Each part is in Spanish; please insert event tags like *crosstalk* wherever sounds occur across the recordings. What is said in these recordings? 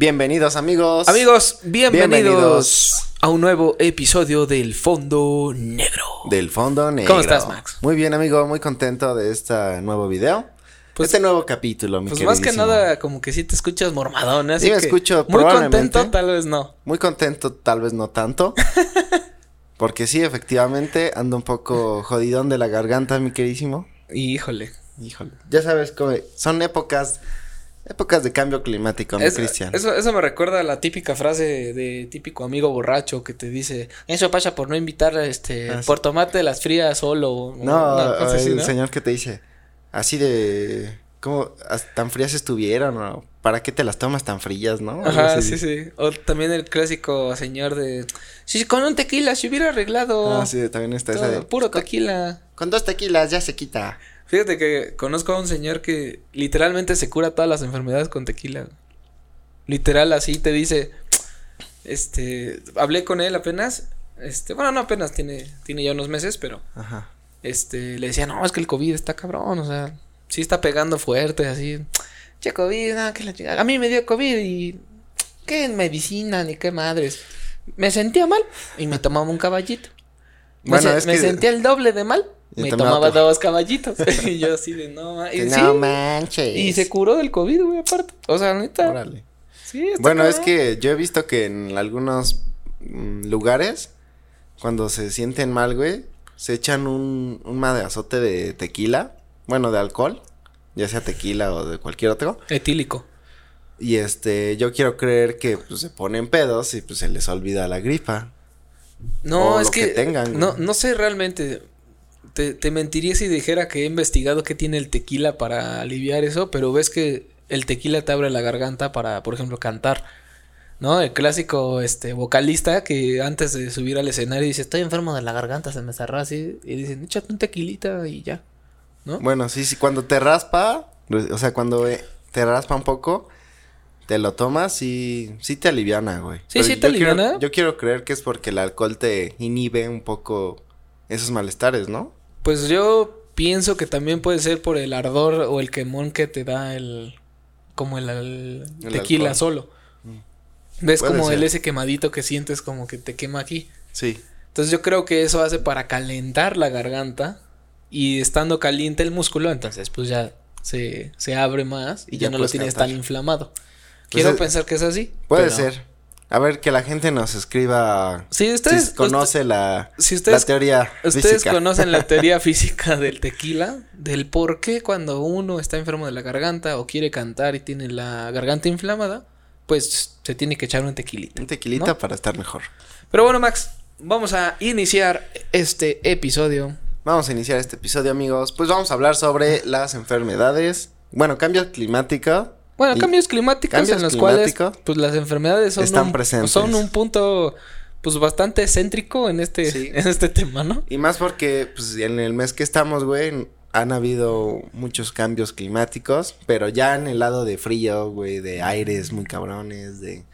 Bienvenidos amigos. Amigos, bienvenidos, a un nuevo episodio del Fondo Negro. Del Fondo Negro. ¿Cómo estás, Max? Muy bien, amigo, muy contento de este nuevo video. Pues, este nuevo capítulo, mi Pues más que nada, como que sí te escuchas mormadón, así Sí me que escucho, Muy contento, tal vez no. Muy contento, tal vez no tanto. *laughs* porque sí, efectivamente, ando un poco jodidón de la garganta, mi queridísimo. Híjole. Híjole. Ya sabes cómo son épocas épocas de cambio climático, mi Es- Cristian. eso, eso me recuerda a la típica frase de típico amigo borracho que te dice, eso pasa por no invitar este Ah, por tomarte las frías solo. o No, una cosa así, el ¿no? señor que te dice así de cómo tan frías estuvieron o para qué te las tomas tan frías, ¿no? Ajá, así. sí, sí. O también el clásico señor de, si con un tequila se hubiera arreglado. Ah, sí, también está esa de puro tequila. con dos tequilas ya se quita. Fíjate que conozco a un señor que literalmente se cura todas las enfermedades con tequila. Literal, así te dice. Este. Hablé con él apenas. Este. Bueno, no apenas, tiene, tiene ya unos meses, pero. Ajá. Este. Le decía, no, es que el COVID está cabrón. O sea, sí está pegando fuerte, así. Che, COVID, no, que la chingada. A mí me dio COVID y. ¿Qué medicina ni qué madres? Me sentía mal y me tomaba un caballito. Me, Bueno, se- es me que- sentía el doble de mal. Me tomaba tomaba otro. dos caballitos. *laughs* *laughs* y yo así de no ma- y sí, no manches. Y se curó del COVID, güey, aparte. O sea, neta. Órale. Sí, Bueno, es que yo he visto que en algunos mm, lugares cuando se sienten mal, güey, se echan un un madrazote de tequila, bueno, de alcohol, ya sea tequila o de cualquier otro. Etílico. Y este, yo quiero creer que pues, se ponen pedos y pues se les olvida la gripa. No, O es lo que. que tengan, no, no sé realmente. Te, te mentiría si dijera que he investigado qué tiene el tequila para aliviar eso, pero ves que el tequila te abre la garganta para, por ejemplo, cantar. ¿No? El clásico este vocalista que antes de subir al escenario dice, estoy enfermo de la garganta, se me cerró así. Y dicen, échate un tequilita y ya. ¿No? Bueno, sí, sí, cuando te raspa, o sea, cuando eh, te raspa un poco, te lo tomas y sí te aliviana, güey. Sí, sí yo te quiero- aliviana. yo quiero creer que es porque el alcohol te inhibe un poco esos malestares, ¿no? Pues yo pienso que también puede ser por el ardor o el quemón que te da el como el, el El tequila alcohol. solo. Ves Puede como el ese quemadito que sientes como que te quema aquí. Sí. Entonces yo creo que eso hace para calentar la garganta y estando caliente el músculo, entonces pues ya se, se abre más y Y ya, ya no lo tienes cantar. tan inflamado. Quiero es- pensar que es así. Puede ser. A ver, que la gente nos escriba Sí, ustedes, si conoce la, si ustedes- la teoría Ustedes física. conocen la *laughs* teoría física del tequila, del por qué cuando uno está enfermo de la garganta o quiere cantar y tiene la garganta inflamada, pues se tiene que echar un tequilita. Un tequilita ¿no? para estar mejor. Pero bueno, Max, vamos a iniciar este episodio. Vamos a iniciar este episodio, amigos. Pues vamos a hablar sobre las enfermedades. Bueno, cambio climático. Bueno, cambios climáticos cambios en los cuales climáticos pues las enfermedades son están un, presentes. son un punto pues bastante céntrico en este Sí. *laughs* en este tema, ¿no? Y más porque, pues, en el mes que estamos, güey, han habido muchos cambios climáticos, pero ya en el lado de frío, güey, de aires muy cabrones, de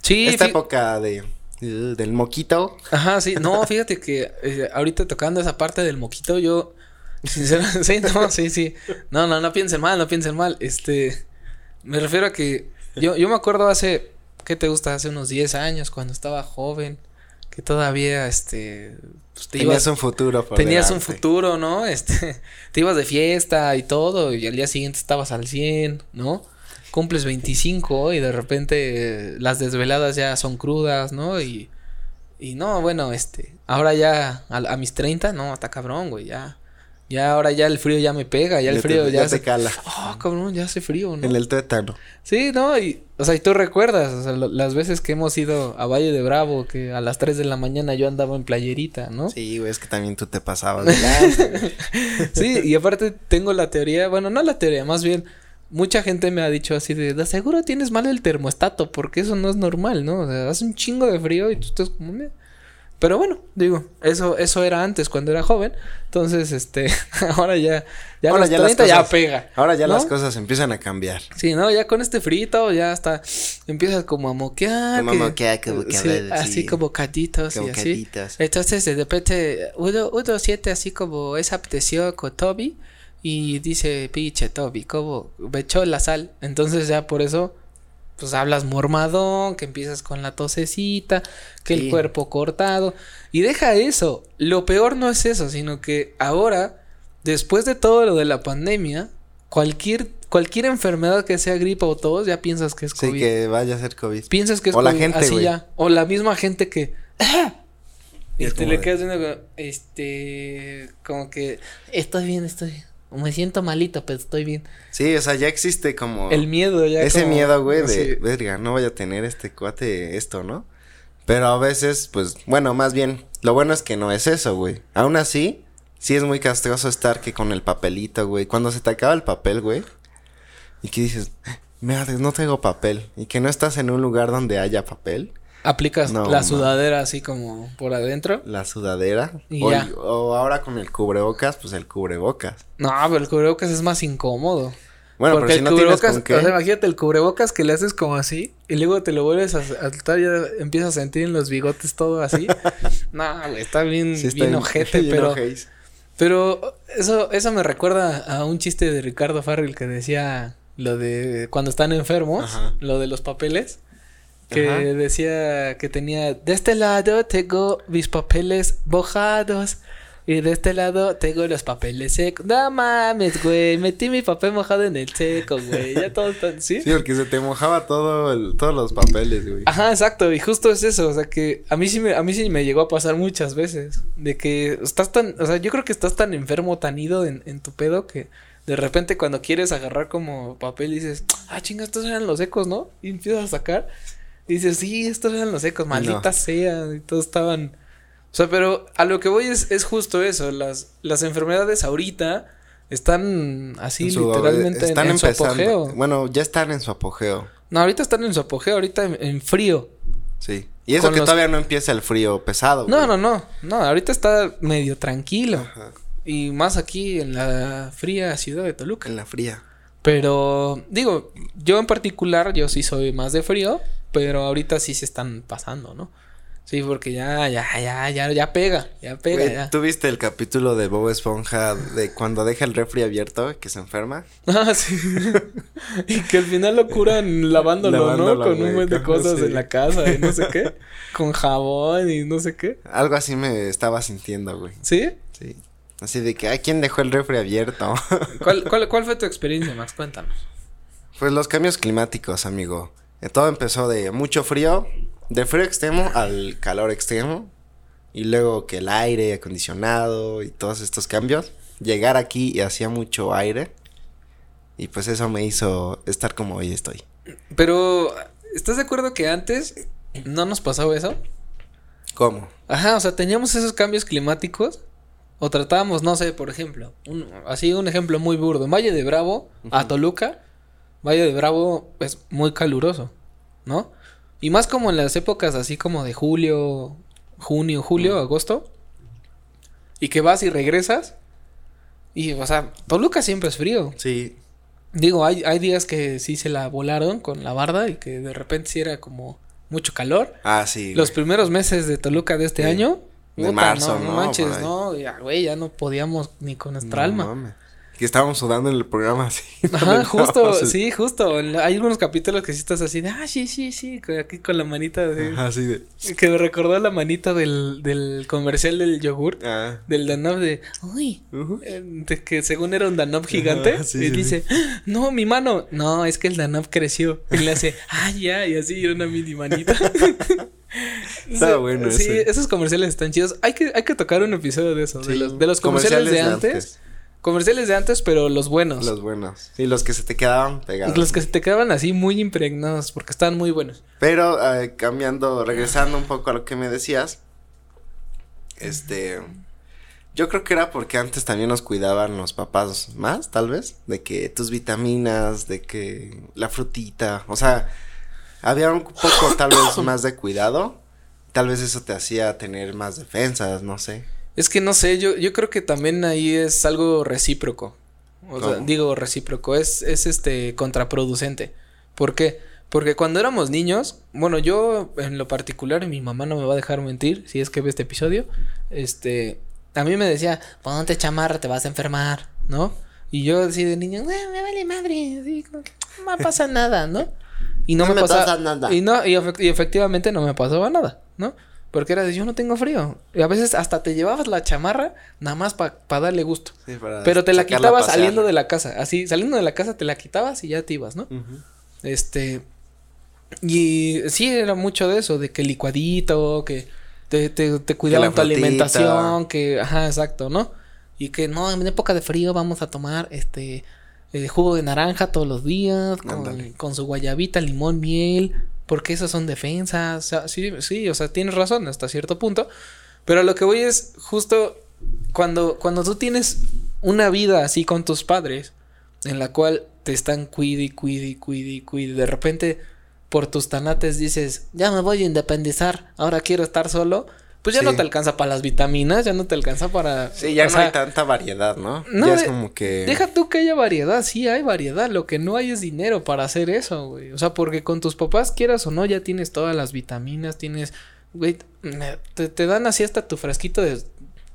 Sí, esta época de uh, del moquito. Ajá, sí, no, *laughs* fíjate que eh, ahorita tocando esa parte del moquito, yo, sinceramente, *laughs* sí, no, sí, sí, no, no, no piensen mal, no piensen mal, este, me refiero a que yo, yo me acuerdo hace, ¿qué te gusta? Hace unos 10 años, cuando estaba joven, que todavía, este, pues, te Tenías ibas, un futuro por tenías un futuro, ¿no? Este, *laughs* te ibas de fiesta y todo, y al día siguiente estabas al 100, ¿no? Cumples 25 y de repente eh, las desveladas ya son crudas, ¿no? Y, y no, bueno, este, ahora ya a, a mis 30, no, está cabrón, güey, ya. Ya ahora ya el frío ya me pega, ya el Ya te- frío ya, ya se te cala. Oh, cabrón, ya hace frío, ¿no? En el tétano. Sí, no, y, o sea, y tú recuerdas, o sea, lo- las veces que hemos ido a Valle de Bravo, que a las 3 de la mañana yo andaba en playerita, ¿no? Sí, güey, es que también tú te pasabas de. *laughs* Sí, y aparte tengo la teoría, bueno, no la teoría, más bien, mucha gente me ha dicho así de, de seguro tienes mal el termostato, porque eso no es normal, ¿no? O sea, hace un chingo de frío y tú estás como... Pero bueno, digo, eso, eso era antes cuando era joven, entonces, este, *laughs* ahora ya, ya Ahora los ya las 30 ya cosas- pega. Ahora ya ¿no? las cosas empiezan a cambiar. Sí, no, ya con este frito ya hasta empiezas como a moquear. Como a que- moquear, como que sí, hablar así. así como caditos Como y así. caditas. Entonces de repente uno, uno siente así como esa apetecido con Toby y dice, pinche Toby, como me echó la sal. Entonces ya por eso pues hablas mormadón, que empiezas con la tosecita, que el Sí. cuerpo cortado. Y deja eso. Lo peor no es eso, sino que ahora, después de todo lo de la pandemia, cualquier, cualquier enfermedad que sea gripa o tos, ya piensas que es Sí, COVID. que vaya a ser COVID. Piensas que es O la COVID, gente, así ya. O la misma gente que. Y es Este, le quedas viendo como, este, como que estoy bien, estoy bien. Me siento malito, pero estoy bien. Sí, o sea, ya existe como... El miedo ya. Ese como- miedo, güey, de, sí. verga, no vaya a tener este cuate esto, ¿no? Pero a veces, pues, bueno, más bien, lo bueno es que no es eso, güey. Aún así, sí es muy castroso estar que con el papelito, güey. Cuando se te acaba el papel, güey, y que dices, madre, no tengo papel, y que no estás en un lugar donde haya papel, Aplicas No, la sudadera así como por adentro. la sudadera, Y o, ya. o ahora con el cubrebocas, pues el cubrebocas. No, pero el cubrebocas es más incómodo. Bueno, Porque pero si el no tienes cubrebocas, con qué... o sea, imagínate el cubrebocas que le haces como así y luego te lo vuelves a saltar y ya empiezas a sentir en los bigotes todo así. *laughs* no, está bien, sí está bien bien- ojete, *laughs* bien pero ojéis. Pero eso, eso me recuerda a un chiste de Ricardo Farrell que decía lo de cuando están enfermos, Ajá. lo de los papeles. Que Ajá. decía que tenía, de este lado tengo mis papeles mojados. Y de este lado tengo los papeles secos. No mames, güey. Metí mi papel mojado en el seco, güey. Ya todo está. ¿Sí? Sí, porque se te mojaba todo el, todos los papeles, güey. Ajá, exacto, y justo es eso, o sea que a mí sí me, a mí sí me llegó a pasar muchas veces, de que estás tan, o sea, yo creo que estás tan enfermo, tan ido en, en tu pedo que de repente cuando quieres agarrar como papel dices, ah, chinga, estos eran los ecos, ¿no? Y empiezas a sacar y dices, sí, estos eran los ecos, maldita sea, y todos estaban, o sea, pero a lo que voy es, es justo eso, las, las enfermedades ahorita están así En su- literalmente en- están en, su apogeo. Bueno, ya están en su apogeo. No, ahorita están en su apogeo, ahorita en- en frío. Sí. Y eso Con que los- todavía no empieza el frío pesado. No, güey. no, no, no, ahorita está medio tranquilo. Ajá. Y más aquí en la fría ciudad de Toluca. En la fría. Pero, digo, yo en particular, yo sí soy más de frío, pero ahorita sí se están pasando, ¿no? Sí, porque ya, ya, ya, ya, ya pega, ya pega, ya. ¿Tú viste el capítulo de Bob Esponja de cuando deja el refri abierto que se enferma? *laughs* Ah, sí. y que al final lo curan lavándolo, ¿no? Con un buen de cosas sí. en la casa y no sé qué. *laughs* Con jabón y no sé qué. Algo así me estaba sintiendo, güey. ¿Sí? Sí. Así de que, ay, ¿quién dejó el refri abierto? ¿Cuál, cuál, cuál fue tu experiencia, Max? Cuéntanos. pues los cambios climáticos, amigo. Todo empezó de mucho frío, de frío extremo al calor extremo. Y luego que el aire acondicionado y todos estos cambios. Llegar aquí y hacía mucho aire. Y pues eso me hizo estar como hoy estoy. Pero, ¿estás de acuerdo que antes no nos pasaba eso? ¿Cómo? Ajá, o sea, teníamos esos cambios climáticos. O tratábamos, no sé, por ejemplo, un, así un ejemplo muy burdo. Valle de Bravo, a Toluca, Valle de Bravo es muy caluroso, ¿no? Y más como en las épocas así como de julio, junio, julio, agosto. Y que vas y regresas. Y, o sea, Toluca siempre es frío. Sí. Digo, hay, hay días que sí se la volaron con la barda y que de repente sí era como mucho calor. Ah, sí. Los güey. primeros meses de Toluca de este Sí. año. De puta, marzo, no, no ¿no? manches, no, ya, güey, ya no podíamos ni con nuestra No alma. Que estábamos sudando en el programa *laughs* así. Ajá, justo, el- sí, justo. Hay algunos capítulos que sí estás así de, ah, sí, sí, sí, aquí con la manita de... Ajá, así de. Que me recordó la manita del, del comercial del yogur, Ah. del Danop de, uy, eh, de que según era un Danop gigante, Ajá, sí, y sí, dice, "Ah, no, mi mano, no, es que el Danop creció, y le hace, *laughs* ah, ya, y así una mini manita. *laughs* Está bueno Sí, ese. esos comerciales están chidos. Hay que, hay que tocar un episodio de eso, de, Sí, los, de los comerciales, de antes. Comerciales de antes, pero los buenos. Los buenos. Sí, los que se te quedaban pegados. Los que se te quedaban así muy impregnados, porque estaban muy buenos. Pero eh, cambiando, regresando un poco a lo que me decías. Este. Yo creo que era porque antes también nos cuidaban los papás más, tal vez. De que tus vitaminas, de que la frutita. O sea, había un poco tal vez *coughs* más de cuidado. Tal vez eso te hacía tener más defensas, no sé. Es que no sé, yo, yo creo que también ahí es algo recíproco. O sea, digo recíproco, es, es este contraproducente. ¿Por qué? Porque cuando éramos niños, bueno, yo en lo particular, y mi mamá no me va a dejar mentir, si es que ve este episodio, este, a mí me decía, ponte chamarra, te vas a enfermar, ¿no? Y yo así de niño, "Güey, me vale madre, así como que no pasa *laughs* nada, ¿no? Y no, No me, me pasaba pasa nada. Y no, y efectivamente no me pasaba nada, ¿no? Porque era de yo no tengo frío. Y a veces hasta te llevabas la chamarra nada más para darle gusto. Sí, para Pero te la quitabas saliendo de la casa. Así, saliendo de la casa te la quitabas y ya te ibas, ¿no? Este. Y sí, era mucho de eso, de que licuadito, que te, te, te cuidaban tu alimentación, que. Ajá, exacto, ¿no? Y que no, en época de frío vamos a tomar este. eh, jugo de naranja todos los días, con, con su guayabita, limón, miel, porque esas son defensas. Sí, sí, o sea, tienes razón hasta cierto punto. Pero lo que voy es justo cuando, cuando tú tienes una vida así con tus padres, en la cual te están y cuide y cuide, de repente por tus tanates dices, ya me voy a independizar, ahora quiero estar solo, pues ya Sí. no te alcanza para las vitaminas, ya no te alcanza para... Sí, ya no sea, hay tanta variedad, ¿no? no, ya es como que. Deja tú que haya variedad, sí hay variedad, lo que no hay es dinero para hacer eso, güey. O sea, porque con tus papás, quieras o no, ya tienes todas las vitaminas, tienes, güey, te, te dan así hasta tu frasquito de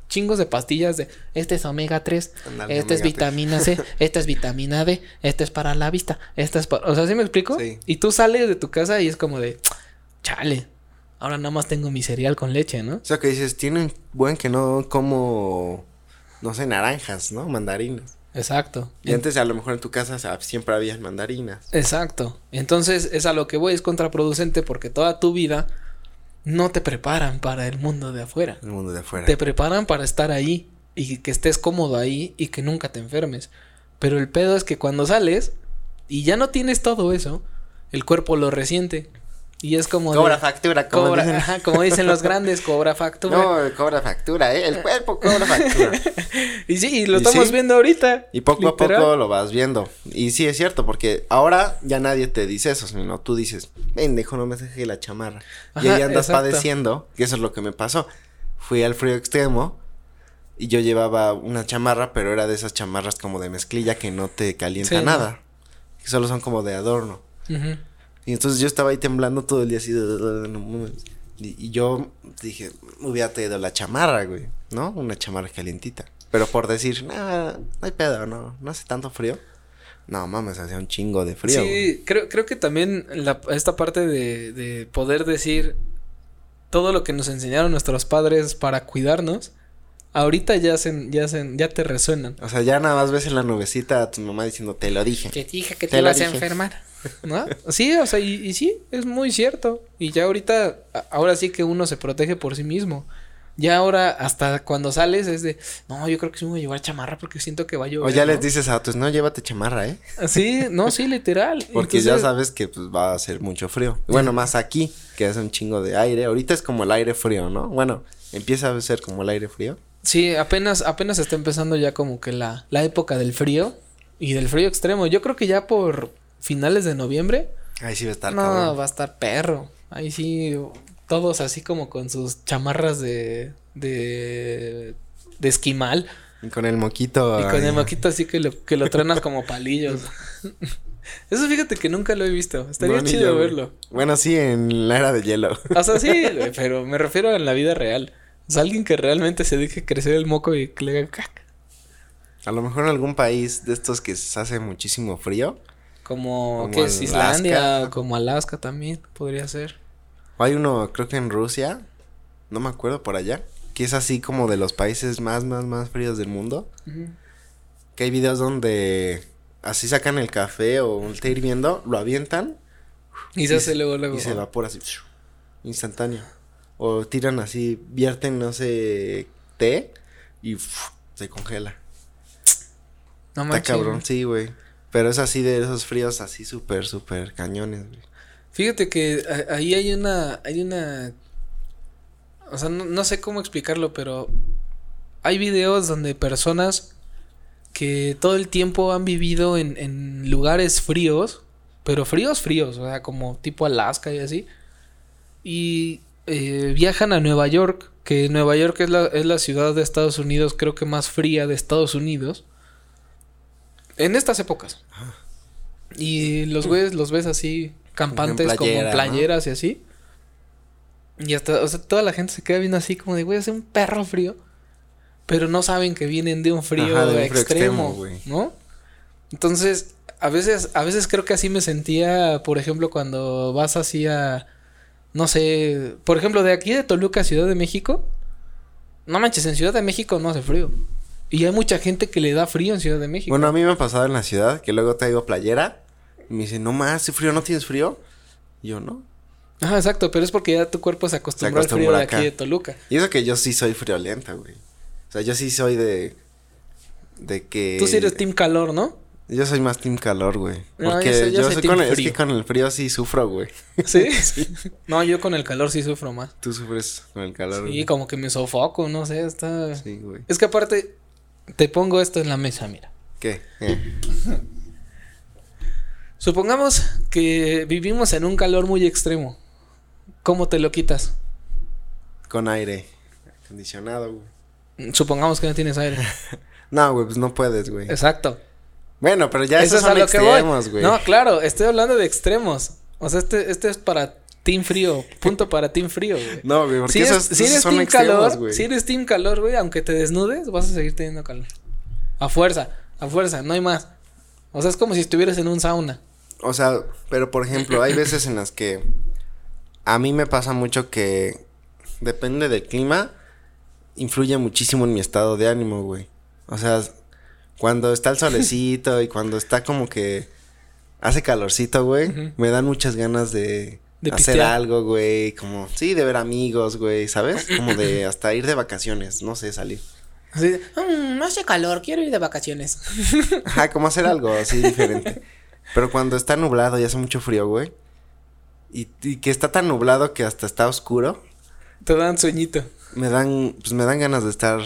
chingos de pastillas de, este es omega 3, Ándale, este es vitamina C, *laughs* esta es vitamina D, este es para la vista, esta es para... O sea, ¿sí me explico? Sí. Y tú sales de tu casa y es como de, chale, ahora nada más tengo mi cereal con leche, ¿no? O sea, que dices, tienen buen que no como. No sé, naranjas, ¿no? Mandarinas. Exacto. Y antes a lo mejor en tu casa o sea, siempre había mandarinas. Exacto. Entonces es a lo que voy, es contraproducente porque toda tu vida no te preparan para el mundo de afuera. El mundo de afuera. Te preparan para estar ahí y que estés cómodo ahí y que nunca te enfermes. Pero el pedo es que cuando sales y ya no tienes todo eso, el cuerpo lo resiente. Y es como... de- Cobra factura, como cobra- dicen. ajá, como dicen los grandes, cobra factura. No, cobra factura, ¿eh? El cuerpo cobra factura. *laughs* Y sí, y lo ¿Y estamos sí? viendo ahorita. Y poco literal. a poco lo vas viendo. Y sí, es cierto, porque ahora ya nadie te dice eso, sino tú dices, pendejo, no me deje la chamarra. y Ajá, ahí andas exacto. padeciendo, que eso es lo que me pasó. Fui al frío extremo y yo llevaba una chamarra, pero era de esas chamarras como de mezclilla que no te calienta Sí, nada. Que solo son como de adorno. Ujú. Y entonces yo estaba ahí temblando todo el día así. Y, y yo dije, hubiera traído la chamarra, güey. ¿No? Una chamarra calientita. Pero por decir, nah, no hay pedo, no, no hace tanto frío. No mames, hacía un chingo de frío. güey. Sí, creo, creo que también la- esta parte de, de poder decir todo lo que nos enseñaron nuestros padres para cuidarnos, ahorita ya se, ya se, ya te resuenan. O sea, ya nada más ves en la nubecita a tu mamá diciendo, te lo dije. Que dije que te Te lo ibas a enfermar. ¿No? *laughs* Sí, o sea, y, y sí, es muy cierto. Y ya ahorita, ahora sí que uno se protege por sí mismo. Ya ahora, hasta cuando sales, es de, no, yo creo que sí me voy a llevar chamarra porque siento que va a llover. O ya ¿no? les dices a tus, no, llévate chamarra, ¿eh? Sí, no, sí, literal. *laughs* Porque ya Entonces- sabes que pues va a hacer mucho frío. Bueno, más aquí, que hace un chingo de aire. Ahorita es como el aire frío, ¿no? Bueno, empieza a ser como el aire frío. Sí, apenas, apenas está empezando ya como que la, la época del frío y del frío extremo. Yo creo que ya por finales de noviembre, Ahí sí va a estar no, cabrón. va a estar perro. Ahí sí, todos así como con sus chamarras de, de, de esquimal Y con el moquito. y con el moquito así que lo, que lo trenas como palillos. *laughs* Eso fíjate que nunca lo he visto. Estaría No, chido yo, verlo. Bueno, sí, en la era de hielo. O sea, sí, *laughs* pero me refiero a la vida real. Sea, alguien que realmente se deje crecer el moco y que le haga caca. A lo mejor en algún país de estos que se hace muchísimo frío. Como, Como que es. Islandia, como Alaska también podría ser. O hay uno, creo que en Rusia. No me acuerdo por allá. Que es así como de los países más, más, más fríos del mundo. Que hay videos donde así sacan el café o el té hirviendo, lo avientan Y se hace luego, luego. y se evapora así. Instantáneo. O tiran así, vierten, no sé, té y se congela. No Está cabrón, sí, güey. Pero es así de esos fríos así súper, súper cañones, güey. Fíjate que ahí hay una, hay una, o sea, no, no sé cómo explicarlo, pero hay videos donde personas que todo el tiempo han vivido en, en lugares fríos, pero fríos, fríos, o sea, como tipo Alaska y así, y eh, viajan a Nueva York, que Nueva York es la, es la ciudad de Estados Unidos, creo que más fría de Estados Unidos, en estas épocas. Y los güeyes los ves así, campantes, En playera, como ¿no? playeras y así. Y hasta, o sea, toda la gente se queda viendo así como de, güey, hace un perro frío. Pero no saben que vienen de un frío Ajá, de un frío extremo. ¿no? Entonces, a veces, a veces creo que así me sentía, por ejemplo, cuando vas así a, no sé, por ejemplo, de aquí de Toluca a Ciudad de México, no manches, en Ciudad de México no hace frío. Y hay mucha gente que le da frío en Ciudad de México. Bueno, a mí me ha pasado en la ciudad que luego traigo playera y me dicen, no más, hace frío, ¿no tienes frío? Y yo, no. Ajá, exacto, pero es porque ya tu cuerpo se acostumbró, al frío de aquí de Toluca. Y eso que yo sí soy friolenta, güey. O sea, yo sí soy de. De que. Tú sí eres team calor, ¿no? Yo soy más team calor, güey. Porque yo, soy, con el, es que con el frío sí sufro, güey. *laughs* ¿Sí? *laughs* ¿Sí? *laughs* No, yo con el calor sí sufro más. Tú sufres con el calor. Sí, como que me sofoco, no sé, está. Sí, güey. Es que aparte, te pongo esto en la mesa, mira. ¿Qué? ¿Eh? Supongamos que vivimos en un calor muy extremo. ¿Cómo te lo quitas? Con aire acondicionado, güey. Supongamos que no tienes aire. no, güey, pues no puedes, güey. Exacto. Bueno, pero ya Eso es son extremos, güey. No, claro, estoy hablando de extremos. O sea, este, este es para Team Frío. *laughs* Punto para Team Frío, güey. No, güey, porque si esos, si eres team calor, güey. Si eres Team Calor, güey, aunque te desnudes, vas a seguir teniendo calor. A fuerza, a fuerza, no hay más. O sea, es como si estuvieras en un sauna. O sea, pero por ejemplo, hay veces en las que a mí me pasa mucho que depende del clima, influye muchísimo en mi estado de ánimo, güey. O sea, cuando está el solecito y cuando está como que hace calorcito, güey, me dan muchas ganas de, hacer algo, güey, como sí, de ver amigos, güey, ¿sabes? Como de *clears throat* hasta ir de vacaciones, no sé, salir. Así, mm, no hace calor, quiero ir de vacaciones. *laughs* Ajá, como hacer algo así diferente. Pero cuando está nublado y hace mucho frío, güey, y, que está tan nublado que hasta está oscuro. Te dan sueñito. Me dan, pues me dan ganas de estar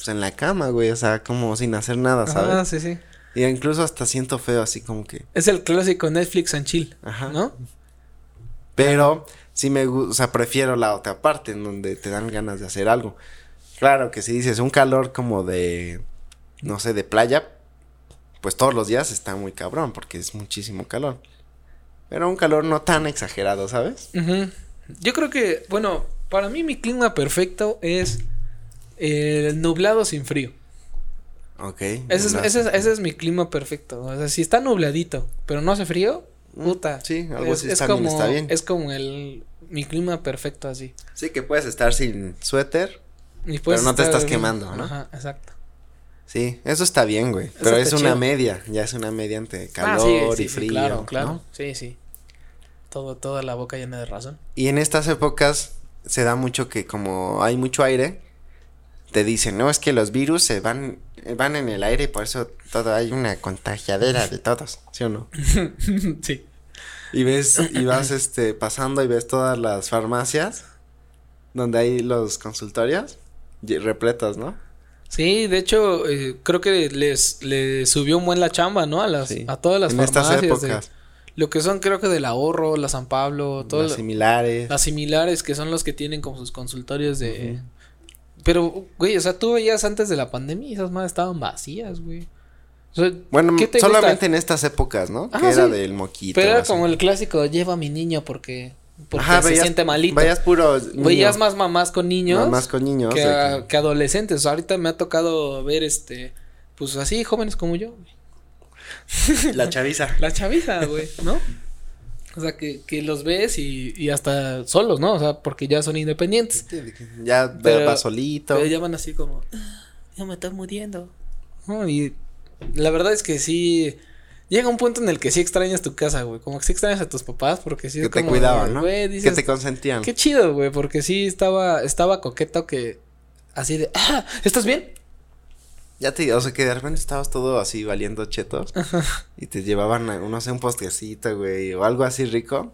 pues, en la cama, güey, o sea, como sin hacer nada, ¿sabes? Ah, sí, sí. Y incluso hasta siento feo, así como que. Es el clásico Netflix and chill, Ajá. ¿no? Pero sí me gusta, o sea, prefiero la otra parte en donde te dan ganas de hacer algo. Claro que si dices un calor como de, no sé, de playa, pues todos los días está muy cabrón porque es muchísimo calor. Pero un calor no tan exagerado, ¿sabes? Yo creo que, bueno, para mí mi clima perfecto es el nublado sin frío. Ok. Ese es, ese, es, mi clima perfecto. O sea, si está nubladito, pero no hace frío, mm, puta. Sí, algo así está, como, está bien. Es como el mi clima perfecto así. Sí, que puedes estar sin suéter, pero no te estás quemando, ¿no? Ajá, exacto. Sí, eso está bien, güey. Pero es una media, ya es una media entre ah, calor y frío. claro, claro. Sí, sí. Todo, toda la boca llena de razón. Y en estas épocas se da mucho que como hay mucho aire, te dicen, no, es que los virus se van, van en el aire y por eso todo hay una contagiadera de todos, ¿sí o no? *laughs* sí. Y ves, y vas este pasando y ves todas las farmacias donde hay los consultorios repletos, ¿no? Sí, de hecho, eh, creo que les, les subió un buen la chamba, ¿no? A las, a todas las en Estas épocas. lo que son, creo que del ahorro, la San Pablo, todas las similares. Las similares que son los que tienen como sus consultorios de. Pero, güey, o sea, tú veías antes de la pandemia y esas madres estaban vacías, güey. bueno, solamente en estas épocas, ¿no? que era del moquito. Pero era como el clásico, lleva a mi niño porque porque se siente malito. Vayas puro. Veías más mamás con niños. Mamás con niños. Que, que... adolescentes. Ahorita me ha tocado ver este. Pues así, jóvenes como yo. La chaviza. *laughs* La chaviza, güey, ¿no? O sea, que, que los ves y, y hasta solos, ¿no? O sea, porque ya son independientes. ya va solito. Pero ya van así como. Ah, ya me estoy muriendo. y la verdad es que sí llega un punto en el que sí extrañas tu casa, güey. Como que sí extrañas a tus papás porque sí. Que te cuidaban, ¿no? que te consentían. Qué chido, güey, porque sí estaba, estaba coqueto que así de, ah, ¿estás bien? Ya te, o sea, que de repente estabas todo así valiendo chetos y te llevaban, no sé, un postrecito, güey, o algo así rico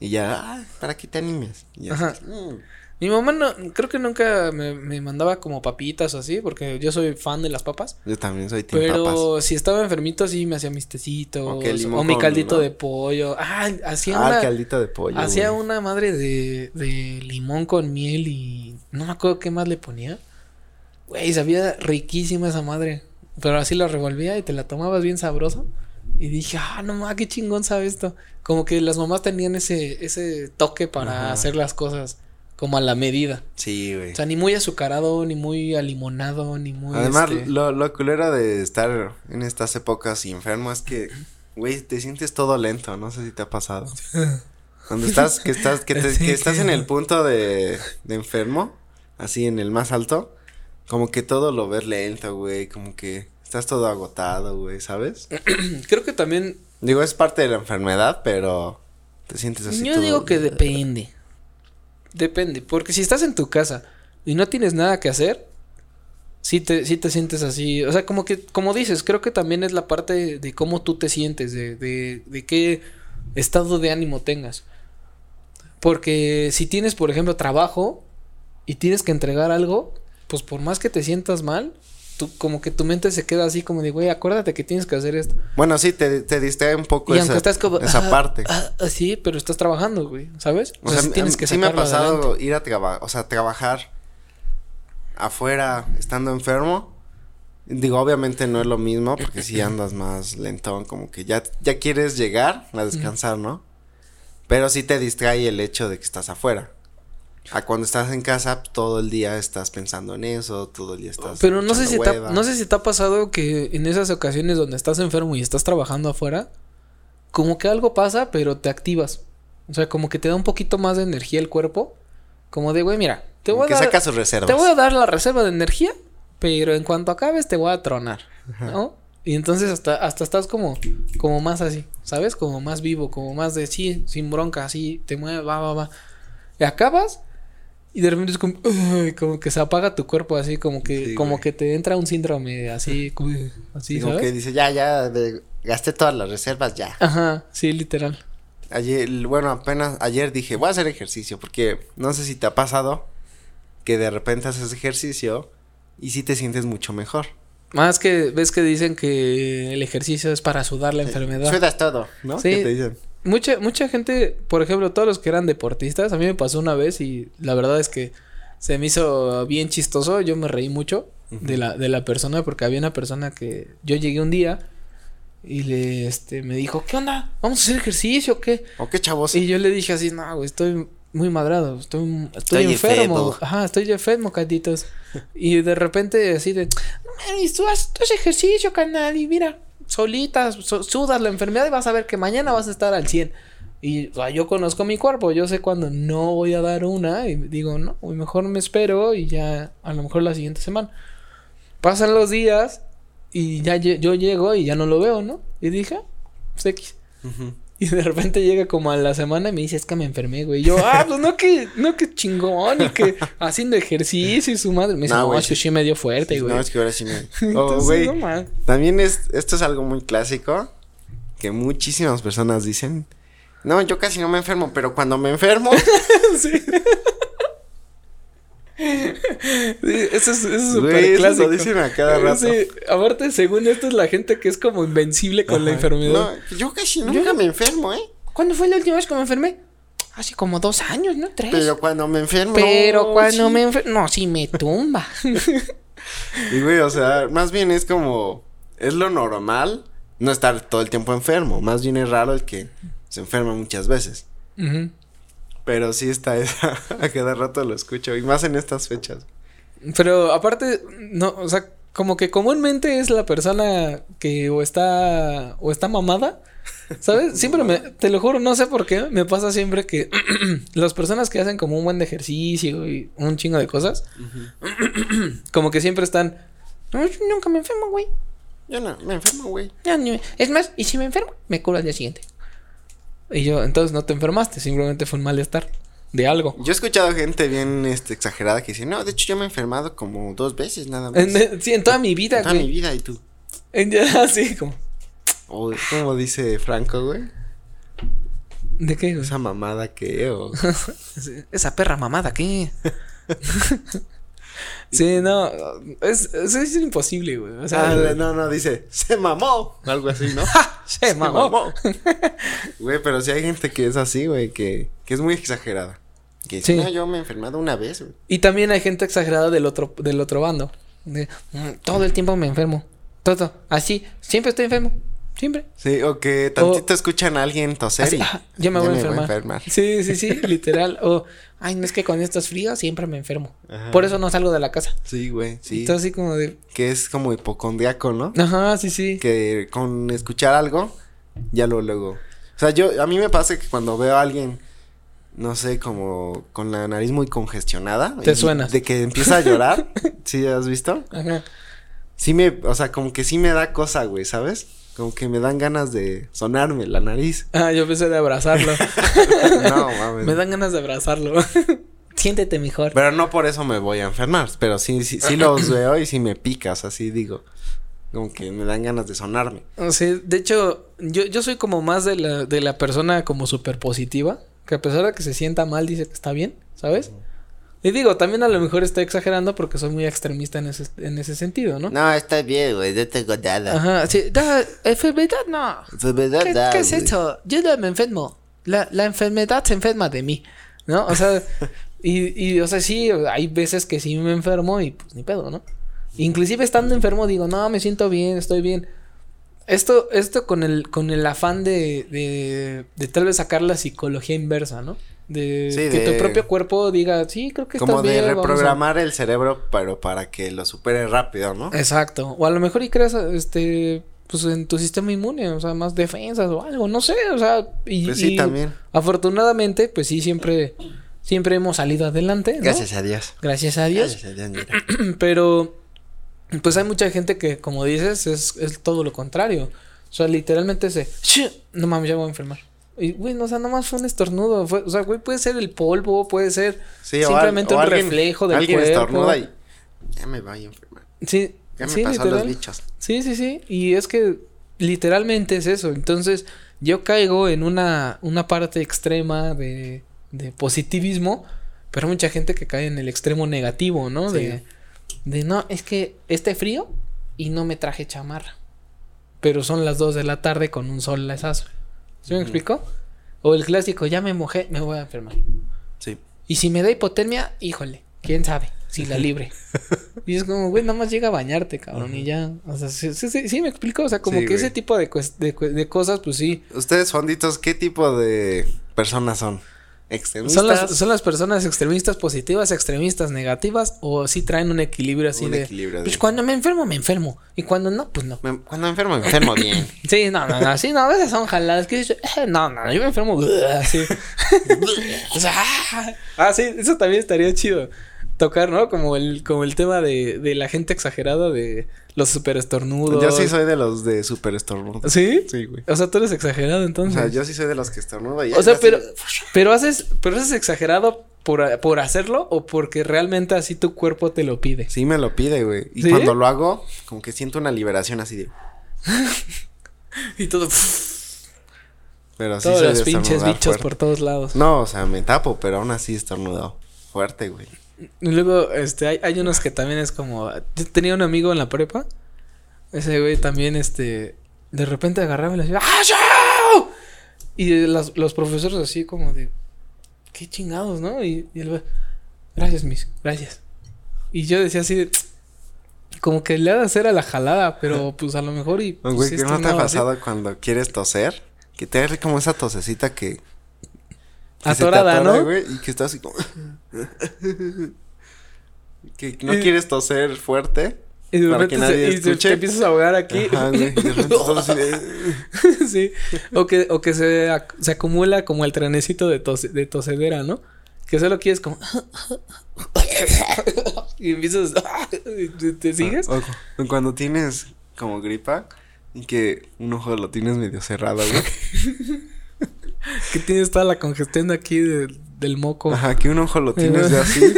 y ya, ah, para que te animes. Y Ajá. Mm". Mi mamá no, creo que nunca me, me, mandaba como papitas o así, porque yo soy fan de las papas. Yo también soy team Pero si estaba enfermito, sí me hacía mis tecitos. o mi caldito de pollo. Ah, hacía ah, una. caldito de pollo. Hacía una madre de, de limón con miel y. No me acuerdo qué más le ponía. Güey, sabía riquísima esa madre. Pero así la revolvía y te la tomabas bien sabroso. Y dije, ah, no mames, qué chingón sabe esto. Como que las mamás tenían ese, ese toque para hacer las cosas como a la medida. Sí, güey. O sea, ni muy azucarado, ni muy alimonado, ni muy. Además, este lo, lo culero de estar en estas épocas enfermo es que güey, te sientes todo lento, no sé si te ha pasado. *laughs* Cuando estás, que estás, que, te- que estás en el punto de, de enfermo, así en el más alto, como que todo lo ves lento, güey, como que estás todo agotado, güey, ¿sabes? *clears throat* Creo que también. Digo, es parte de la enfermedad, pero te sientes así. Yo todo- digo que depende. Depende. Porque si estás en tu casa y no tienes nada que hacer, sí te, sí te sientes así. O sea, como que, como dices, creo que también es la parte de cómo tú te sientes, de, de, de qué estado de ánimo tengas. Porque si tienes, por ejemplo, trabajo y tienes que entregar algo, pues por más que te sientas mal, tú, como que tu mente se queda así como de, güey, acuérdate que tienes que hacer esto. Bueno, sí, te, te distrae un poco Y esa, aunque estás como. esa ah, parte. ah, ah, sí, pero estás trabajando, güey, ¿sabes? O sea, sí tienes que sí me ha pasado adelante. ir a trabajar, o sea, trabajar afuera estando enfermo. Digo, obviamente no es lo mismo porque si *clears throat* andas más lentón, como que ya, ya quieres llegar a descansar, ¿no? Pero sí te distrae el hecho de que estás afuera. A cuando estás en casa, todo el día estás pensando en eso, todo el día estás. Pero no sé, si te ha, no sé si te ha pasado que en esas ocasiones donde estás enfermo y estás trabajando afuera, como que algo pasa, pero te activas. O sea, como que te da un poquito más de energía el cuerpo. Como de, güey, mira, te voy, que a dar, reservas. te voy a dar la reserva de energía, pero en cuanto acabes te voy a tronar, ¿no? Y entonces hasta, hasta estás como, como más así, ¿sabes? Como más vivo, como más de sí, sin bronca, así, te mueve, va, va, va. Y acabas y de repente es como, como que se apaga tu cuerpo así, como que, Sí, como güey. que te entra un síndrome así, como, así, Sí, como que dice, ya, ya, de- gasté todas las reservas, ya. Ajá, sí, literal. Ayer, bueno, apenas ayer dije, voy a hacer ejercicio, porque no sé si te ha pasado que de repente haces ejercicio y sí te sientes mucho mejor. Más que ves que dicen que el ejercicio es para sudar la enfermedad. Sudas todo, ¿no? Sí. ¿Qué te dicen? Mucha, mucha gente, por ejemplo, todos los que eran deportistas, a mí me pasó una vez y la verdad es que se me hizo bien chistoso, yo me reí mucho de la, de la persona porque había una persona que yo llegué un día y le, este, me dijo, ¿qué onda? ¿Vamos a hacer ejercicio o qué? ¿O qué chavos? Y yo le dije así, no, güey, estoy muy madrado, estoy, estoy, Estoy enfermo. enfermo. Ajá, estoy enfermo, catitos. *laughs* y de repente así de, no tú haces, tú haces ejercicio, canal, y mira, solitas, su- sudas la enfermedad y vas a ver que mañana vas a estar al 100. Y yo conozco mi cuerpo, yo sé cuando no voy a dar una y digo, no, mejor me espero y ya a lo mejor la siguiente semana. Pasan los días y ya yo llego y ya no lo veo, ¿no? Y dije, ah, pues X. Y de repente llega como a la semana y me dice, es que me enfermé, güey. Y yo, ah, pues no que, no que chingón, y que haciendo ejercicio y su madre. Me dice, No, no, güey, es que sí. me dio fuerte, güey. No, es que ahora sí me... *laughs* Oh, Entonces, güey, no también es, esto es algo muy clásico que muchísimas personas dicen. No, yo casi no me enfermo, pero cuando me enfermo, *laughs* sí. Sí, eso es, eso es súper eso clásico. lo dicen a cada rato. Sí, aparte, según esto, es la gente que es como invencible con la enfermedad. No, yo casi nunca me enfermo, ¿eh? ¿Cuándo fue la última vez que me enfermé? Hace como dos años, ¿no? Tres. Pero cuando me enfermo. Pero cuando sí. me enfermo. No, sí me tumba. *laughs* *laughs* Y güey, o sea, más bien es como. Es lo normal no estar todo el tiempo enfermo. Más bien es raro el que se enferma muchas veces. Ujú. Pero sí está esa. *laughs* A cada rato lo escucho. Y más en estas fechas. Pero aparte, no, o sea, como que comúnmente es la persona que o está o está mamada, ¿sabes? *laughs* Siempre me, te lo juro, no sé por qué, me pasa siempre que *clears throat* las personas que hacen como un buen de ejercicio y un chingo de cosas, *clears throat* como que siempre están, no, yo nunca me enfermo, güey. Yo no, me enfermo, güey. Es más, y si me enfermo, me curo al día siguiente. Y yo, entonces no te enfermaste, simplemente fue un malestar de algo. Yo he escuchado gente bien este, exagerada que dice, no, de hecho yo me he enfermado como dos veces nada más. En, sí, en toda mi vida, En toda mi vida y tú. En- *laughs* Así como, O como dice Franco, güey. ¿de qué? güey? Esa mamada que. O... *laughs* Esa perra mamada, ¿qué? *laughs* sí, no, es, es, es imposible, güey. O sea, Ah, no, no, dice, se mamó. Algo así, ¿no? *laughs* se mamó. Güey, pero sí hay gente que es así, güey, que, que es muy exagerada. Que dice, Sí. no, yo me he enfermado una vez, güey. Y también hay gente exagerada del otro, del otro bando. De, "Mm, todo el tiempo me enfermo. Todo. Así. Siempre estoy enfermo. Siempre. Sí, o que tantito escuchan a alguien toser Así, y "Ah, ya me voy a enfermar. enfermar. Sí, sí, sí, *laughs* literal. O, ay, no es que con estos fríos siempre me enfermo. Ajá. Por eso no salgo de la casa. Sí, güey, sí. Entonces así como de, Que es como hipocondriaco, ¿no? ajá, sí, sí. Que con escuchar algo Ya luego, luego. O sea, yo, a mí me pasa que cuando veo a alguien, no sé, como con la nariz muy congestionada. Te y suenas. De que empieza a llorar. *laughs* ¿Sí has visto? Ajá. Sí me, o sea, como que sí me da cosa, güey, ¿sabes? Como que me dan ganas de sonarme la nariz. *laughs* Ah, yo pensé de abrazarlo. *laughs* no, mames. *laughs* Me dan ganas de abrazarlo. Siéntete mejor. Pero no por eso me voy a enfermar. Pero sí, sí, sí los *clears throat* veo y sí me picas, así digo. Como que me dan ganas de sonarme. Sí, de hecho, yo, yo soy como más de la, de la persona como súper positiva. Que a pesar de que se sienta mal, dice que está bien, ¿sabes? Y digo, también a lo mejor estoy exagerando porque soy muy extremista en ese, en ese sentido, ¿no? No, está bien, güey, no tengo nada. Ajá, sí. Da, enfermedad no. Enfermedad, ¿Qué, qué es eso? Yo no me enfermo. La, la enfermedad se enferma de mí, ¿no? O sea, *laughs* y, y, o sea, sí, hay veces que sí me enfermo y pues ni pedo, ¿no? Inclusive estando enfermo digo, no, me siento bien, estoy bien. Esto, esto con el, con el afán de, de, de tal vez sacar la psicología inversa, ¿no? De Sí, que de- tu propio cuerpo diga, sí, creo que Como estás bien. de vamos a-". reprogramar el cerebro, pero para que lo supere rápido, ¿no? Exacto. O a lo mejor y creas, este, pues en tu sistema inmune, o sea, más defensas o algo, no sé, o sea, y, Pues sí, y también. afortunadamente, pues sí, siempre, siempre hemos salido adelante, ¿no? Gracias a Dios. Gracias a Dios. Gracias a Dios, mira. *clears throat* Pero, pues hay mucha gente que, como dices, es, es todo lo contrario. O sea, literalmente se, "Shh, no mames, ya voy a enfermar. Y, güey, no, o sea, nomás fue un estornudo. Fue, o sea, güey, puede ser el polvo, puede ser Sí, o al- simplemente o un alguien- reflejo del Alguien cuerpo. estornuda y ya me voy a enfermar. Sí, Ya me sí, literal. los bichos. Sí, sí, sí. Y es que literalmente es eso. Entonces, yo caigo en una, una parte extrema de, de positivismo, pero hay mucha gente que cae en el extremo negativo, ¿no? Sí. De, de no, es que esté frío y no me traje chamarra. Pero son las 2 de la tarde con un sol lesazo. ¿Sí me explico? O el clásico, ya me mojé, me voy a enfermar. Sí. Y si me da hipotermia, híjole, quién sabe, si la libre. *laughs* y es como, güey, nada más llega a bañarte, cabrón, y ya. O sea, sí, sí, sí, sí, me explico. O sea, como que ese tipo de, de, de cosas, pues sí. Ustedes, fonditos, ¿qué tipo de personas son? ¿Extremistas? Son las, son las personas extremistas positivas, extremistas negativas, o sí traen un equilibrio así Un de. equilibrio de- Pues cuando me enfermo, me enfermo. Y cuando no, pues no. Me- cuando enfermo, me enfermo bien. *laughs* Sí, no, no, no, sí, no, a veces son jaladas que dices, "Eh, no, no, yo me enfermo, *laughs* así. *laughs* o sea, ah, ah, sí, eso también estaría chido. Tocar, ¿no? Como el, como el tema de, de la gente exagerada de los super estornudos. Yo sí soy de los de super estornudo. ¿Sí? Sí, güey. O sea, tú eres exagerado O entonces. sea, yo sí soy de los que estornudo. y O sea, pero, pero haces, pero haces exagerado por, por hacerlo o porque realmente así tu cuerpo te lo pide. Sí me lo pide, güey. Y ¿Sí? cuando lo hago, como que siento una liberación así de... *laughs* Y todo, Pero sí todos soy los de pinches bichos fuerte. por todos lados. No, o sea, me tapo, pero aún así estornudado. Fuerte, güey. Y luego, este, hay, hay unos que también es como. Yo tenía un amigo en la prepa. Ese güey también, este. De repente agarraba y le decía. ¡Ah, chao! Y las- los profesores así como de. ¿Qué chingados, no? Y, va, Gracias, mis, gracias. Y yo decía así de. Como que le ha de hacer a la jalada, pero *laughs* pues a lo mejor y. pues, Güey, ¿qué no te ha así. pasado cuando quieres toser? Que te agarre como esa tosecita que... Atorada, atora, ¿no? y que estás así como... *laughs* que no quieres toser fuerte. Y de para que nadie se- y te- escuche. te empiezas a ahogar aquí. Ajá, güey. de- *laughs* *laughs* sí. O que, o que se, ac- se acumula como el trenecito de, tose- de tosedera, ¿no? Que solo quieres como... y empiezas... ¿Te, te sigues? O, o cuando tienes como gripa y que un ojo lo tienes medio cerrado, güey. Que tienes toda la congestión de aquí de- del moco. Ajá, que un ojo lo tienes de así. *laughs*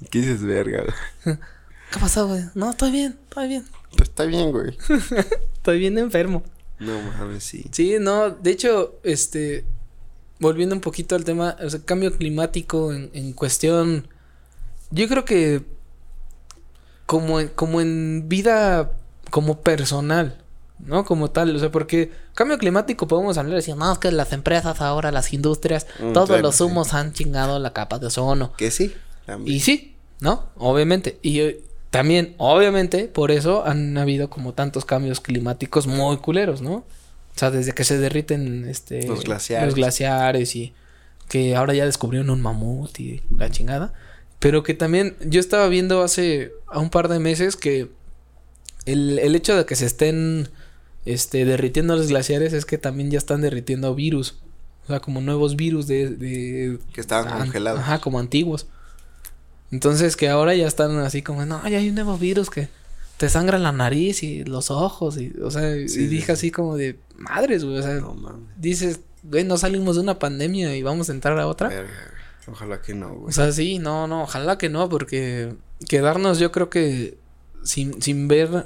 y que dices, verga. ¿Qué pasó, güey? No, estoy bien, estoy bien. Pues está bien, güey. *laughs* Estoy bien enfermo. No mames, sí. Sí, no, de hecho, este, volviendo un poquito al tema, o sea, cambio climático en, en cuestión, yo creo que como en, como en vida, como personal, ¿no? Como tal, o sea, porque cambio climático podemos hablar y decir, no, es que las empresas ahora, las industrias, Mm, todos claro, los sí. humos han chingado la capa de ozono. Que sí. también. Y sí, ¿no? Obviamente. Y eh, también, obviamente, por eso han habido como tantos cambios climáticos muy culeros, ¿no? O sea, desde que se derriten este, Los glaciares. los glaciares y que ahora ya descubrieron un mamut y la chingada. Pero que también yo estaba viendo hace a un par de meses que el, el hecho de que se estén este, derritiendo los glaciares es que también ya están derritiendo virus. O sea, como nuevos virus de... de que estaban an- congelados. Ajá, como antiguos. Entonces que ahora ya están así como, no, ya hay un nuevo virus que te sangra la nariz y los ojos. Y, o sea, Sí, y dije sí. así como de, madres, güey. O sea, No dices, güey, no salimos de una pandemia y vamos a entrar a otra. Verga. Ojalá que no, O güey. sea, sí, no, no, ojalá que no, porque quedarnos yo creo que sin, sin ver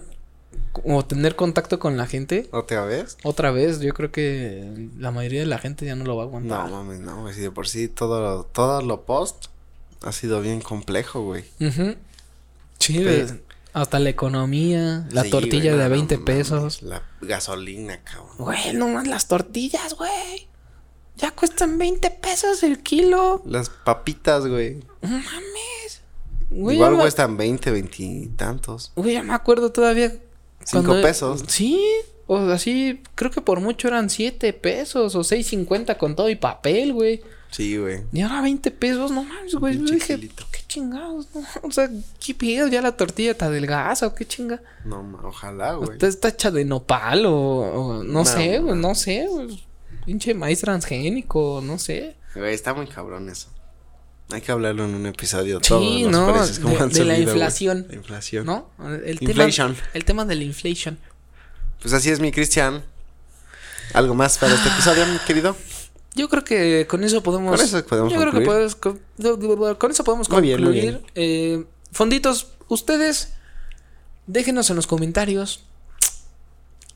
o tener contacto con la gente ¿Otra vez? otra vez, yo creo que la mayoría de la gente ya no lo va a No aguantar. mames, no, güey. Si de por sí todo, todo lo post ha sido bien complejo, güey. Ujú. Sí, Pero- de- hasta la economía, la Sí, tortilla güey, de no, no 20 mames, pesos. La gasolina, cabrón. Güey, no más las tortillas, güey. Ya cuestan 20 pesos el kilo. Las papitas, güey. No mames. Güey, Igual ya me- cuestan 20, 20 y tantos. Güey, ya me acuerdo todavía. Cinco pesos. Sí, o así, creo que por mucho eran 7 pesos o 6.50 con todo y papel, güey. Sí, güey. Y ahora 20 pesos, no mames, güey. Yo dije, qué chingados, no? *laughs* O sea, ¿qué pedo? Ya la tortilla está adelgaza o qué chinga. No, ma- ojalá, güey. Está, está hecha de nopal o, o no, No, sé, güey, no. no sé, güey. Pinche maíz transgénico, no sé. Güey, está muy cabrón eso. Hay que hablarlo en un episodio. Sí, todos los no, precios, de- la subido, inflación. La inflación. ¿No? El Inflation. tema. El tema de la inflation. Pues así es, mi Cristian. ¿Algo más para este episodio, mi querido? Yo creo que con eso podemos. Con eso podemos Yo creo que concluir. podemos con, con eso podemos Muy bien, muy concluir. Eh, fonditos, ustedes déjenos en los comentarios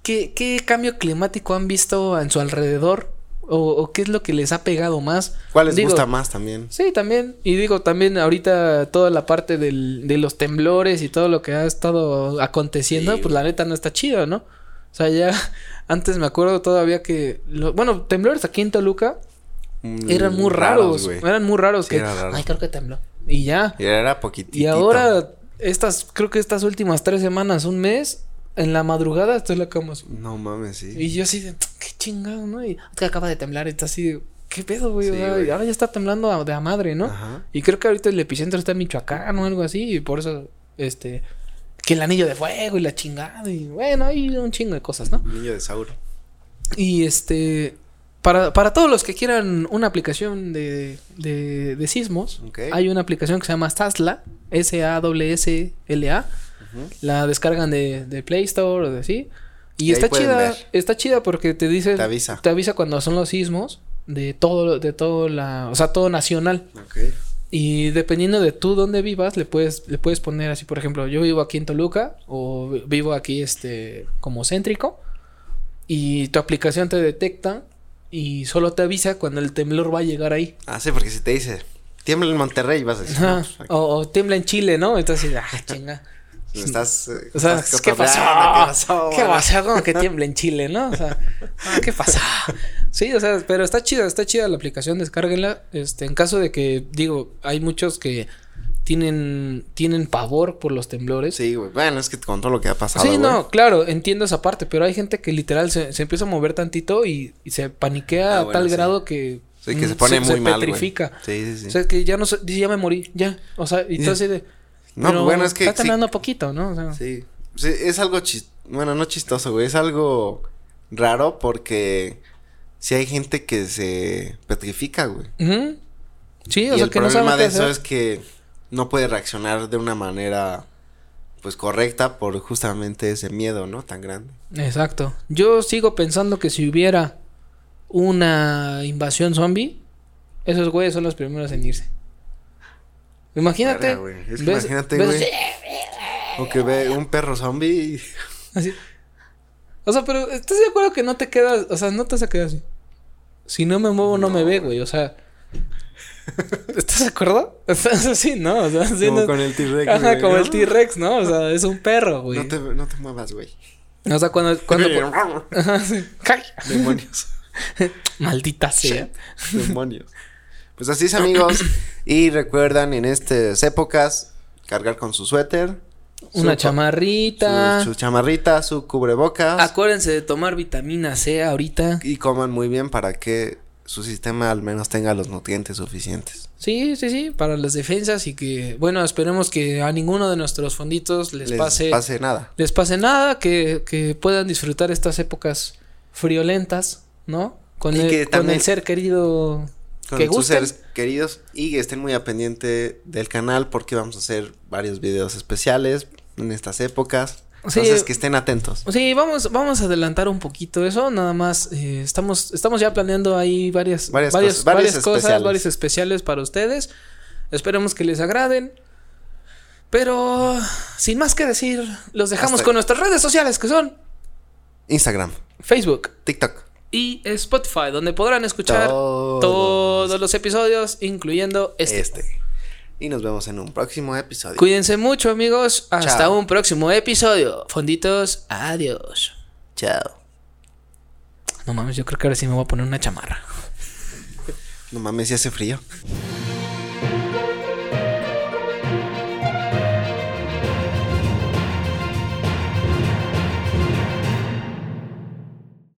qué, qué cambio climático han visto en su alrededor o, o qué es lo que les ha pegado más. ¿Cuál les Digo, gusta más también? Sí, también. Y digo, también ahorita toda la parte del, de los temblores y todo lo que ha estado aconteciendo, Sí, pues la neta no está chido, ¿no? O sea, ya *laughs* antes me acuerdo todavía que... lo- bueno, temblores aquí en Toluca Mm, eran muy raros. eran muy raros. Sí, que, era raro. Ay, creo que tembló. Y ya. Y era poquitito. Y ahora, estas, creo que estas últimas tres semanas, un mes, en la madrugada estoy en la cama. así. No mames, sí. Y yo así de, qué chingado, ¿no? Y que acaba de temblar y está así ¿qué pedo, güey? Sí, güey. ahora ya está temblando a- de a madre, ¿no? Ajá. Y creo que ahorita el epicentro está en Michoacán o algo así, y por eso, este, que el anillo de fuego y la chingada, y bueno, hay un chingo de cosas, ¿no? Niño de Sauro. Y este, para, para todos los que quieran una aplicación de, de, de sismos, hay una aplicación que se llama Sasla, La descargan de, de Play Store o de así. Y, está chida, ver. está chida porque te dice, Te avisa. te avisa cuando son los sismos de todo, de todo la, o sea, todo nacional. Y dependiendo de tú dónde vivas, le puedes, le puedes poner así, por ejemplo, yo vivo aquí en Toluca o vi- vivo aquí este como céntrico y tu aplicación te detecta y solo te avisa cuando el temblor va a llegar ahí. Ah, sí, porque si te dice, tiembla en Monterrey, vas a decir, no, pues, O, o tiembla en Chile, ¿no? Entonces, ah, chinga. Estás. eh, O sea, estás ¿qué pasó? ¿Qué pasó? Como que tiembla en Chile, ¿no? O sea, ah, ¿qué pasó? Sí, o sea, pero está chida, está chida la aplicación, descárguenla. Este, en caso de que, digo, hay muchos que tienen, tienen pavor por los temblores. Sí, güey. Bueno, es que con todo lo que ha pasado. Sí, no, claro, entiendo esa parte, pero hay gente que literal se, se empieza a mover tantito y, y se paniquea Ah, a tal sí. grado que... Sí, que se mm, pone muy mal. güey. petrifica. Sí, sí, sí. O sea, que ya no sé, dice, ya me morí, ya. O sea, y todo así de... no, pero bueno, es que. Está sí, temblando poquito, ¿no? O sea, Sí. Sí, es algo chis- Bueno, no chistoso, güey. Es algo raro porque si hay gente que se petrifica, güey. Sí, o y sea, el que no problema saben qué de eso hacer. es que no puede reaccionar de una manera pues correcta por justamente ese miedo, ¿no? Tan grande. Exacto. Yo sigo pensando que si hubiera una invasión zombie, esos güeyes son los primeros en irse. Imagínate. Verga, güey. Es que ves- imagínate, ves güey. O que ve un perro zombie y... así. O sea, pero ¿estás de acuerdo que no te quedas, o sea, no te vas a quedar así? Si no me muevo, no, me ve, güey, o sea. *laughs* ¿Estás de acuerdo? O sea, es así, ¿no? O sea, así como no- con el T-Rex. Ajá, güey, como ¿no? el T-Rex, ¿no? O sea, es un perro, güey. No te, no te muevas, güey. O sea, cuando. cuando *laughs* *laughs* Ajá, sí. Demonios. Maldita sea. Demonios. Pues así es, amigos. *clears throat* Y recuerdan en estas épocas cargar con su suéter. Una su- chamarrita. Su, su chamarrita, su cubrebocas. Acuérdense de tomar vitamina C ahorita. y coman muy bien para que su sistema al menos tenga los nutrientes suficientes. Sí, sí, sí, para las defensas y que, bueno, esperemos que a ninguno de nuestros fonditos les, Les pase, pase nada. les pase nada, que, que puedan disfrutar estas épocas friolentas, ¿no? Con, Y el, que con el ser querido Con que sus gusten. seres queridos y estén muy a pendiente del canal porque vamos a hacer varios videos especiales en estas épocas. Sí. Entonces que estén atentos. Sí, vamos, vamos a adelantar un poquito eso, nada más. eh, estamos, estamos ya planeando ahí varias, Varias varias, cosas, varias cosas, especiales. varios especiales para ustedes. Esperemos que les agraden. Pero sin más que decir, los dejamos Hasta- con nuestras redes sociales que son Instagram, Facebook TikTok. Y Spotify, donde podrán escuchar Todos. todos los episodios, incluyendo este. Este. Y nos vemos en un próximo episodio. Cuídense mucho, amigos. Hasta Chao. un próximo episodio. Fonditos, adiós. Chao. No mames, yo creo que ahora sí me voy a poner una chamarra. No mames, si hace frío.